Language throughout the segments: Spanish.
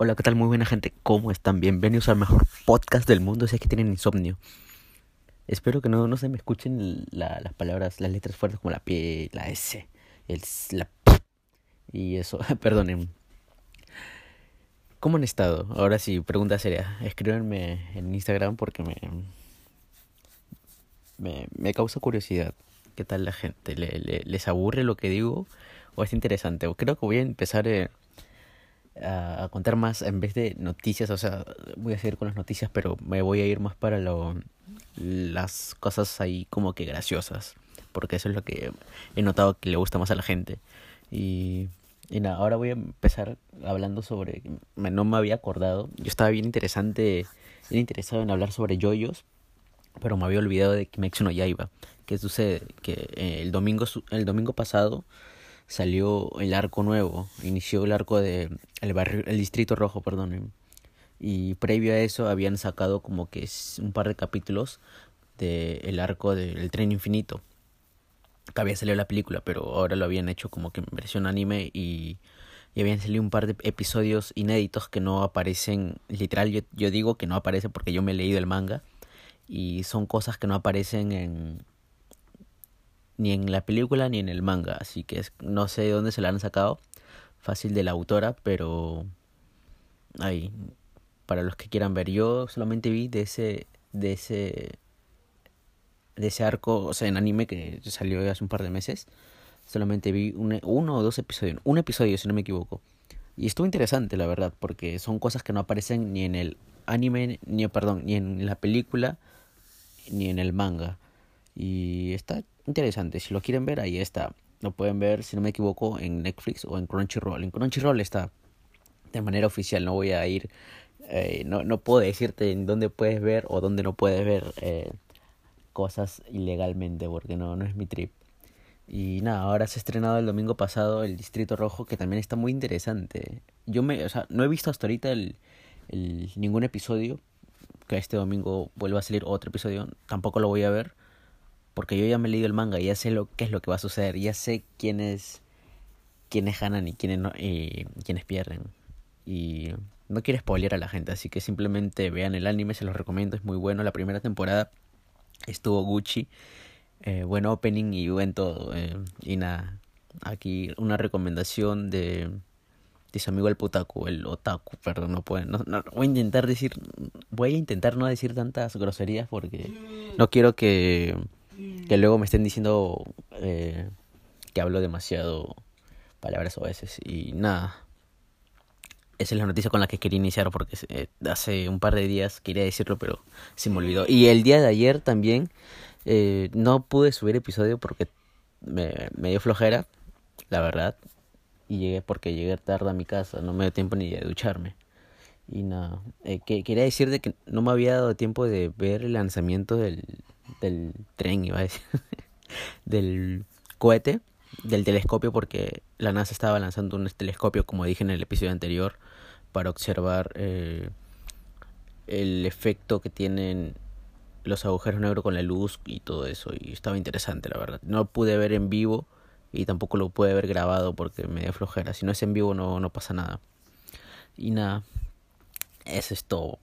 Hola, ¿qué tal? Muy buena gente, ¿cómo están? Bienvenidos al mejor podcast del mundo si es que tienen insomnio. Espero que no, no se me escuchen la, las palabras, las letras fuertes como la P, la S, el la P. Y eso, perdonen. ¿Cómo han estado? Ahora sí, pregunta seria. Escríbanme en Instagram porque me, me, me causa curiosidad. ¿Qué tal la gente? ¿Le, le, les aburre lo que digo? ¿O es interesante? Creo que voy a empezar... Eh, a, contar más en vez de noticias, o sea, voy a seguir con las noticias, pero me voy a ir más para lo, las cosas ahí como que graciosas, porque eso es lo que he notado que le gusta más a la gente. Y, y nada, ahora voy a empezar hablando sobre, no me había acordado, yo estaba bien interesante, bien interesado en hablar sobre yoyos, pero me había olvidado de Kimetsu no Yaiba, que sucede que eh, el domingo el domingo pasado salió el arco nuevo, inició el arco de el barrio, el distrito rojo, perdón. Y previo a eso habían sacado como que un par de capítulos del el arco del tren infinito. Que había salido la película, pero ahora lo habían hecho como que en versión anime y, y habían salido un par de episodios inéditos que no aparecen, literal yo, yo digo que no aparece porque yo me he leído el manga y son cosas que no aparecen en, ni en la película ni en el manga, así que no sé de dónde se la han sacado, fácil de la autora, pero ahí para los que quieran ver, yo solamente vi de ese de ese de ese arco, o sea, en anime que salió hace un par de meses, solamente vi un, uno o dos episodios, un episodio si no me equivoco. Y estuvo interesante, la verdad, porque son cosas que no aparecen ni en el anime, ni perdón, ni en la película, ni en el manga. Y está interesante. Si lo quieren ver, ahí está. Lo pueden ver, si no me equivoco, en Netflix o en Crunchyroll. En Crunchyroll está de manera oficial. No voy a ir. Eh, no, no puedo decirte en dónde puedes ver o dónde no puedes ver eh, cosas ilegalmente, porque no, no es mi trip. Y nada, ahora se ha estrenado el domingo pasado el Distrito Rojo, que también está muy interesante. Yo me, o sea, no he visto hasta ahorita el, el, ningún episodio. Que este domingo vuelva a salir otro episodio. Tampoco lo voy a ver porque yo ya me he leído el manga y ya sé lo qué es lo que va a suceder, ya sé quiénes quiénes ganan y quiénes no, quiénes pierden. Y no quiero spoiler a la gente, así que simplemente vean el anime, se los recomiendo, es muy bueno. La primera temporada estuvo Gucci, eh, buen opening y buen todo. Eh, y nada, aquí una recomendación de, de su amigo el putaku, el otaku, perdón, no pueden, no, voy a intentar decir, voy a intentar no decir tantas groserías porque no quiero que que luego me estén diciendo eh, que hablo demasiado palabras o veces y nada. Esa es la noticia con la que quería iniciar porque eh, hace un par de días quería decirlo pero se me olvidó. Y el día de ayer también eh, no pude subir episodio porque me, me dio flojera, la verdad. Y llegué porque llegué tarde a mi casa, no me dio tiempo ni de ducharme. Y nada, eh, que, quería decir que no me había dado tiempo de ver el lanzamiento del, del tren, iba a decir, del cohete, del telescopio, porque la NASA estaba lanzando un telescopio, como dije en el episodio anterior, para observar eh, el efecto que tienen los agujeros negros con la luz y todo eso. Y estaba interesante, la verdad. No pude ver en vivo y tampoco lo pude ver grabado porque me dio flojera. Si no es en vivo no, no pasa nada. Y nada, eso es todo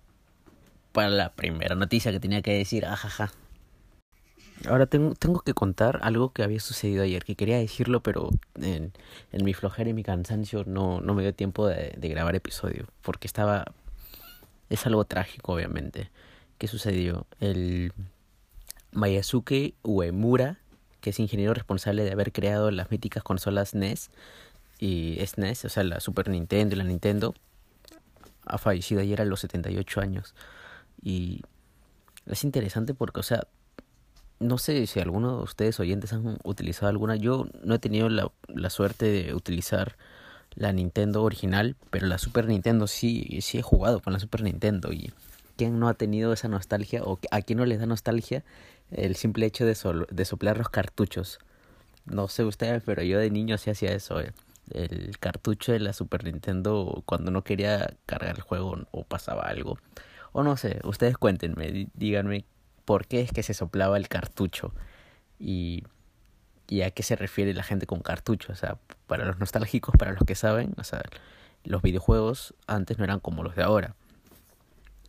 para la primera noticia que tenía que decir. Ajaja. Ahora tengo, tengo que contar algo que había sucedido ayer, que quería decirlo, pero en, en mi flojera y mi cansancio no, no me dio tiempo de, de grabar episodio, porque estaba... Es algo trágico, obviamente. ¿Qué sucedió? El Mayasuke Uemura, que es ingeniero responsable de haber creado las míticas consolas NES y SNES, o sea, la Super Nintendo y la Nintendo, ha fallecido ayer a los 78 años. Y es interesante porque, o sea, no sé si alguno de ustedes oyentes han utilizado alguna. Yo no he tenido la, la suerte de utilizar la Nintendo original, pero la Super Nintendo sí, sí he jugado con la Super Nintendo. Y quién no ha tenido esa nostalgia o a quién no les da nostalgia el simple hecho de, sol, de soplar los cartuchos. No sé ustedes, pero yo de niño sí hacía eso. Eh. El cartucho de la Super Nintendo cuando no quería cargar el juego o pasaba algo. O no sé, ustedes cuéntenme, díganme por qué es que se soplaba el cartucho y, y a qué se refiere la gente con cartucho. O sea, para los nostálgicos, para los que saben, o sea, los videojuegos antes no eran como los de ahora.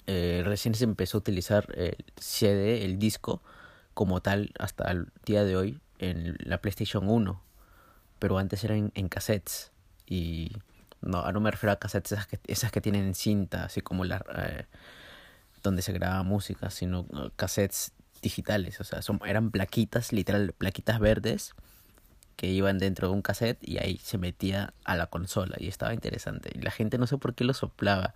Eh, recién se empezó a utilizar el CD, el disco, como tal hasta el día de hoy en la PlayStation 1. Pero antes eran en, cassettes. Y no, no me refiero a cassettes esas que, esas que tienen cinta, así como la, eh, donde se graba música, sino cassettes digitales. O sea, son, eran plaquitas, literal, plaquitas verdes que iban dentro de un cassette y ahí se metía a la consola y estaba interesante. Y la gente no sé por qué lo soplaba,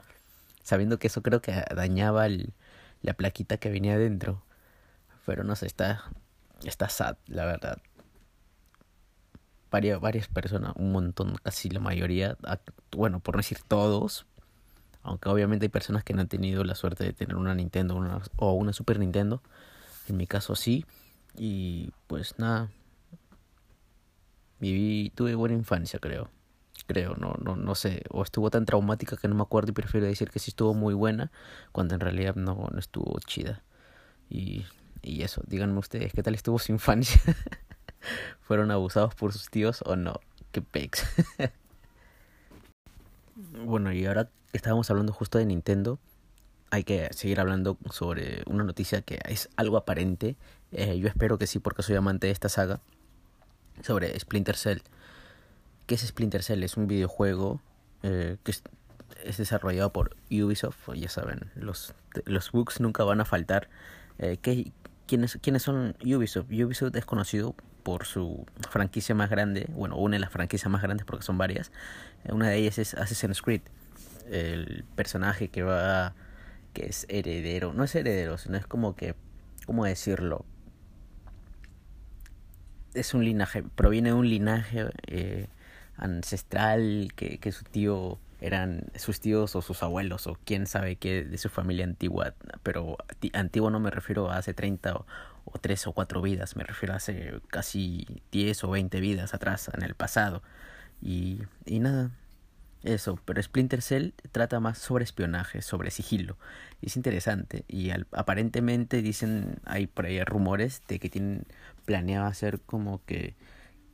sabiendo que eso creo que dañaba la plaquita que venía dentro. Pero no sé, está, está sad, la verdad. Varias personas, un montón, casi la mayoría, bueno, por no decir todos, aunque obviamente hay personas que no han tenido la suerte de tener una Nintendo o una Super Nintendo, en mi caso sí, y pues nada, viví, tuve buena infancia, creo. Creo, no, no, no sé. O estuvo tan traumática que no me acuerdo y prefiero decir que sí estuvo muy buena, cuando en realidad no, no estuvo chida. Y, y eso, díganme ustedes, ¿qué tal estuvo su infancia? ¿Fueron abusados por sus tíos o no? Qué pex. bueno, y ahora estábamos hablando justo de Nintendo, hay que seguir hablando sobre una noticia que es algo aparente. Eh, yo espero que sí, porque soy amante de esta saga sobre Splinter Cell. ¿Qué es Splinter Cell? Es un videojuego eh, que es, desarrollado por Ubisoft. Ya saben, los, los bugs nunca van a faltar. Eh, ¿qué, quiénes, ¿Quiénes son Ubisoft? Ubisoft es conocido por su franquicia más grande. Bueno, una de las franquicias más grandes porque son varias. Eh, una de ellas es Assassin's Creed. El personaje que va... que es heredero. No es heredero, sino es como que... ¿Cómo decirlo? es un linaje, proviene de un linaje eh, ancestral que, que su tío eran sus tíos o sus abuelos o quién sabe qué de su familia antigua, pero antiguo no me refiero a hace 30 o, o 3 o 4 vidas, me refiero a hace casi 10 o 20 vidas atrás, en el pasado. Y, y nada, eso, pero Splinter Cell trata más sobre espionaje, sobre sigilo. Es interesante. Y aparentemente dicen, hay por ahí rumores de que tienen planeado hacer como que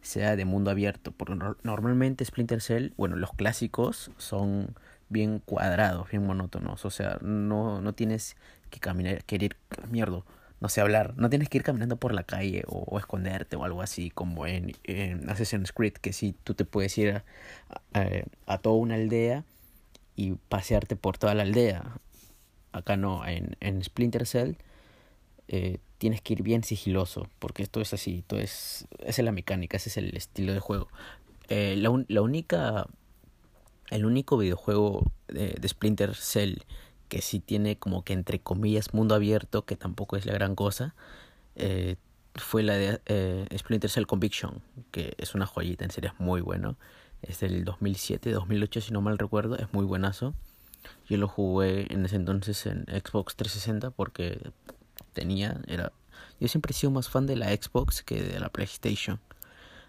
sea de mundo abierto. Porque normalmente Splinter Cell, bueno, los clásicos son bien cuadrados, bien monótonos. O sea, no, no tienes que caminar, querer, mierda, no sé hablar, no tienes que ir caminando por la calle o, esconderte o algo así como en, en, Assassin's Creed, que si tú te puedes ir a, a, toda una aldea y pasearte por toda la aldea. Acá no, en, en Splinter Cell eh, tienes que ir bien sigiloso, porque esto es así, esto es, esa es la mecánica, ese es el estilo de juego. Eh, la, única, el único videojuego de, de Splinter Cell que sí tiene como que entre comillas mundo abierto, que tampoco es la gran cosa, eh, fue la de eh, Splinter Cell Conviction, que es una joyita, en serio es muy bueno. Es del 2007, 2008 si no mal recuerdo, es muy buenazo. Yo lo jugué en ese entonces en Xbox 360 porque tenía, era... Yo siempre he sido más fan de la Xbox que de la PlayStation.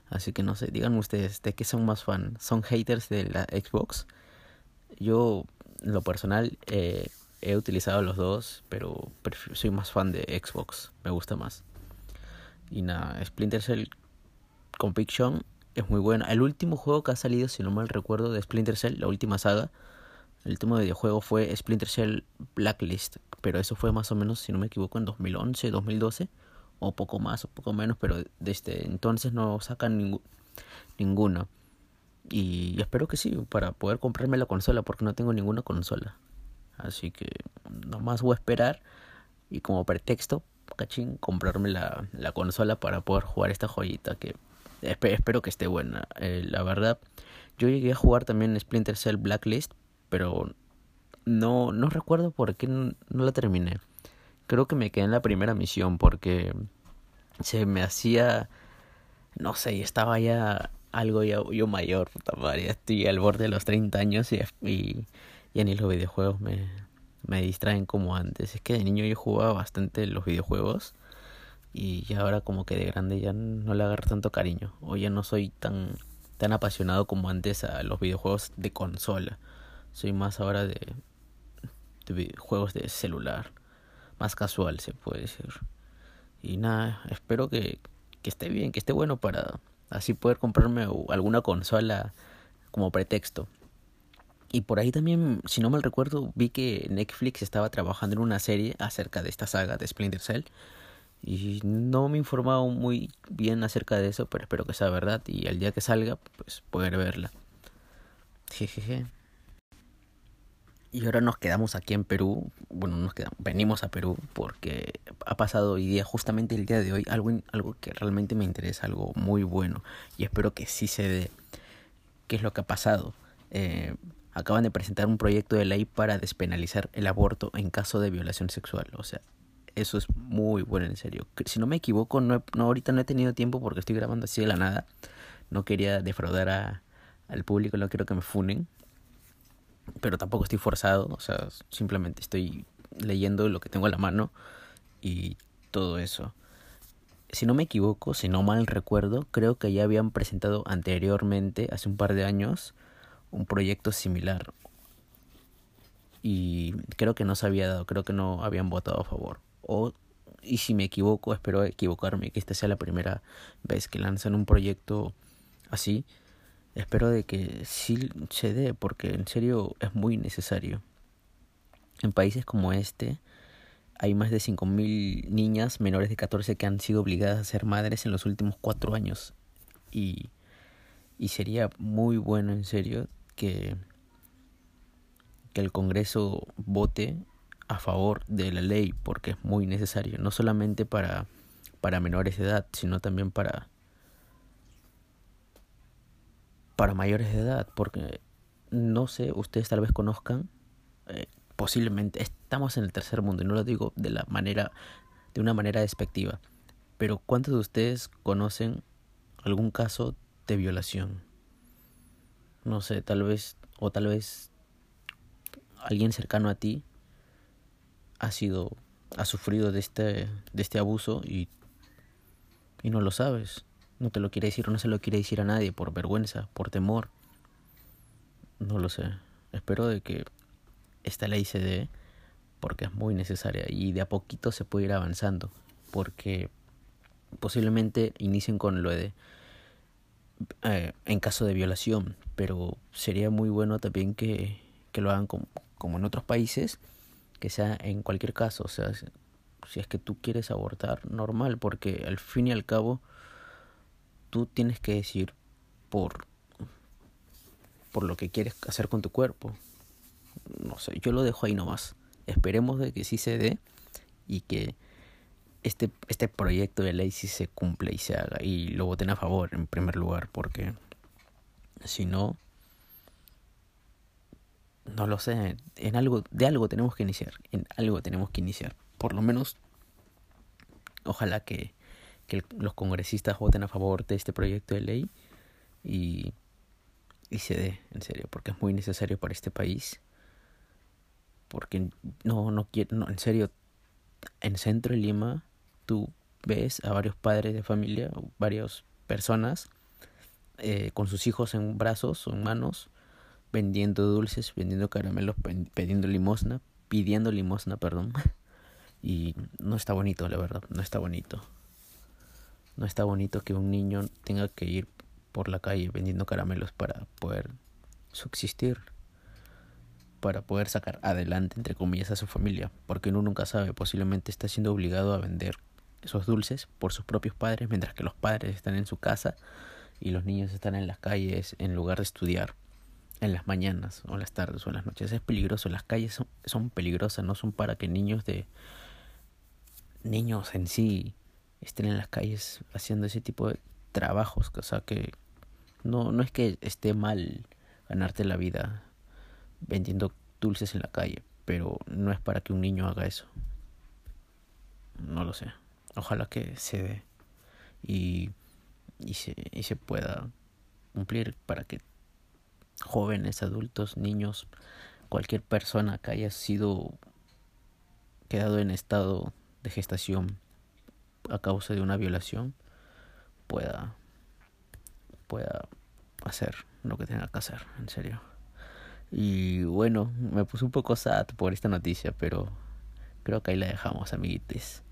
Así que no sé, díganme ustedes, ¿de qué son más fan? ¿Son haters de la Xbox? Yo lo personal eh, he utilizado los dos, pero soy más fan de Xbox, me gusta más. Y nada, Splinter Cell Conviction es muy bueno. El último juego que ha salido, si no mal recuerdo, de Splinter Cell, la última saga, el último videojuego fue Splinter Cell Blacklist, pero eso fue más o menos, si no me equivoco, en 2011, 2012, o poco más o poco menos, pero desde entonces no sacan ninguno. Y espero que sí, para poder comprarme la consola, porque no tengo ninguna consola. Así que nomás voy a esperar y como pretexto, cachín, comprarme la, la consola para poder jugar esta joyita que espero que esté buena. Eh, la verdad, yo llegué a jugar también Splinter Cell Blacklist, pero no, no recuerdo por qué no, la terminé. Creo que me quedé en la primera misión porque se me hacía, no sé, estaba ya algo ya, yo mayor, puta madre, estoy al borde de los 30 años y, ya ni los videojuegos me, me distraen como antes. Es que de niño yo jugaba bastante los videojuegos y ya ahora como que de grande ya no le agarro tanto cariño o ya no soy tan tan apasionado como antes a los videojuegos de consola. Soy más ahora de, de juegos de celular, más casual se puede decir. Y nada, espero que, que esté bien, que esté bueno para así poder comprarme alguna consola como pretexto. Y por ahí también, si no mal recuerdo, vi que Netflix estaba trabajando en una serie acerca de esta saga de Splinter Cell. Y no me he informado muy bien acerca de eso, pero espero que sea verdad. Y al día que salga, pues poder verla. Jejeje. Y ahora nos quedamos aquí en Perú. Bueno, nos quedamos, venimos a Perú porque ha pasado hoy día, justamente el día de hoy, algo, algo que realmente me interesa, algo muy bueno. Y espero que sí se dé. ¿Qué es lo que ha pasado? Eh, acaban de presentar un proyecto de ley para despenalizar el aborto en caso de violación sexual. O sea, eso es muy bueno, en serio. Si no me equivoco, no, no ahorita no he tenido tiempo porque estoy grabando así de la nada. No quería defraudar a, al público, no quiero que me funen. Pero tampoco estoy forzado, o sea, simplemente estoy leyendo lo que tengo a la mano y todo eso. Si no me equivoco, si no mal recuerdo, creo que ya habían presentado anteriormente, hace un par de años, un proyecto similar. Y creo que no se había dado, creo que no habían votado a favor. O, y si me equivoco, espero equivocarme, que esta sea la primera vez que lanzan un proyecto así. Espero de que sí se dé, porque en serio es muy necesario. En países como este, hay más de 5.000 niñas menores de 14 que han sido obligadas a ser madres en los últimos cuatro años. Y, y sería muy bueno, en serio, que, que el Congreso vote a favor de la ley porque es muy necesario, no solamente para, para menores de edad, sino también para, para mayores de edad, porque no sé, ustedes tal vez conozcan, eh, posiblemente estamos en el tercer mundo, y no lo digo de la manera, de una manera despectiva, pero ¿cuántos de ustedes conocen algún caso de violación? no sé, tal vez, o tal vez alguien cercano a ti ha sido, ha sufrido de este, de este abuso y, y no lo sabes. No te lo quiere decir o no se lo quiere decir a nadie por vergüenza, por temor. No lo sé. Espero de que esta ley se dé porque es muy necesaria y de a poquito se puede ir avanzando porque posiblemente inicien con lo de eh, en caso de violación, pero sería muy bueno también que, que lo hagan como, como, en otros países, que sea en cualquier caso, o sea, si es que tú quieres abortar, normal, porque al fin y al cabo tú tienes que decir por, por lo que quieres hacer con tu cuerpo. No sé, yo lo dejo ahí nomás. Esperemos de que sí se dé y que este, este proyecto de ley sí se cumple y se haga y lo voten a favor en primer lugar porque si no no lo sé en algo de algo tenemos que iniciar en algo tenemos que iniciar por lo menos ojalá que, que los congresistas voten a favor de este proyecto de ley y, y se dé en serio porque es muy necesario para este país porque no no quiero no, en serio en centro de Lima tú ves a varios padres de familia, varias personas eh, con sus hijos en brazos o en manos, vendiendo dulces, vendiendo caramelos, pidiendo limosna, pidiendo limosna, perdón. Y no está bonito, la verdad, no está bonito. No está bonito que un niño tenga que ir por la calle vendiendo caramelos para poder subsistir, para poder sacar adelante, entre comillas, a su familia, porque uno nunca sabe, posiblemente está siendo obligado a vender esos dulces por sus propios padres, mientras que los padres están en su casa y los niños están en las calles en lugar de estudiar en las mañanas o en las tardes o en las noches. Es peligroso, las calles son, son peligrosas, no son para que niños de niños en sí estén en las calles haciendo ese tipo de trabajos, o sea que no, no es que esté mal ganarte la vida vendiendo dulces en la calle, pero no es para que un niño haga eso. No lo sé. Ojalá que se dé y, y, se, y se pueda cumplir para que jóvenes, adultos, niños, cualquier persona que haya sido quedado en estado de gestación a causa de una violación pueda pueda hacer lo que tenga que hacer, en serio. Y bueno, me puse un poco sad por esta noticia, pero creo que ahí la dejamos, amiguites.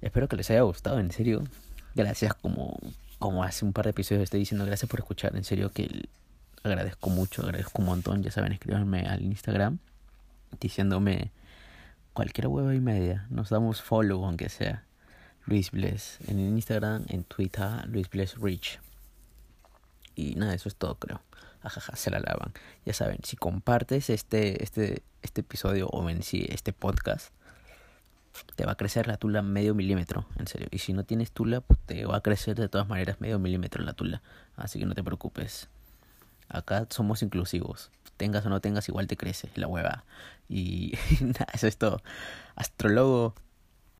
Espero que les haya gustado, en serio. Gracias como, como hace un par de episodios estoy diciendo, gracias por escuchar. En serio que agradezco mucho, agradezco un montón. Ya saben, escríbanme al Instagram diciéndome cualquier hueva y media. Nos damos follow aunque sea. Luis Bless en Instagram, en Twitter, Luis Bless Rich. Y nada, eso es todo, creo. Ajaja, se la lavan. Ya saben, si compartes este, este, este episodio o en sí este podcast, te va a crecer la tula medio milímetro, en serio. Y si no tienes tula, pues te va a crecer de todas maneras medio milímetro la tula. Así que no te preocupes. Acá somos inclusivos. Tengas o no tengas, igual te crece la hueva. Y nada, eso es todo. Astrólogo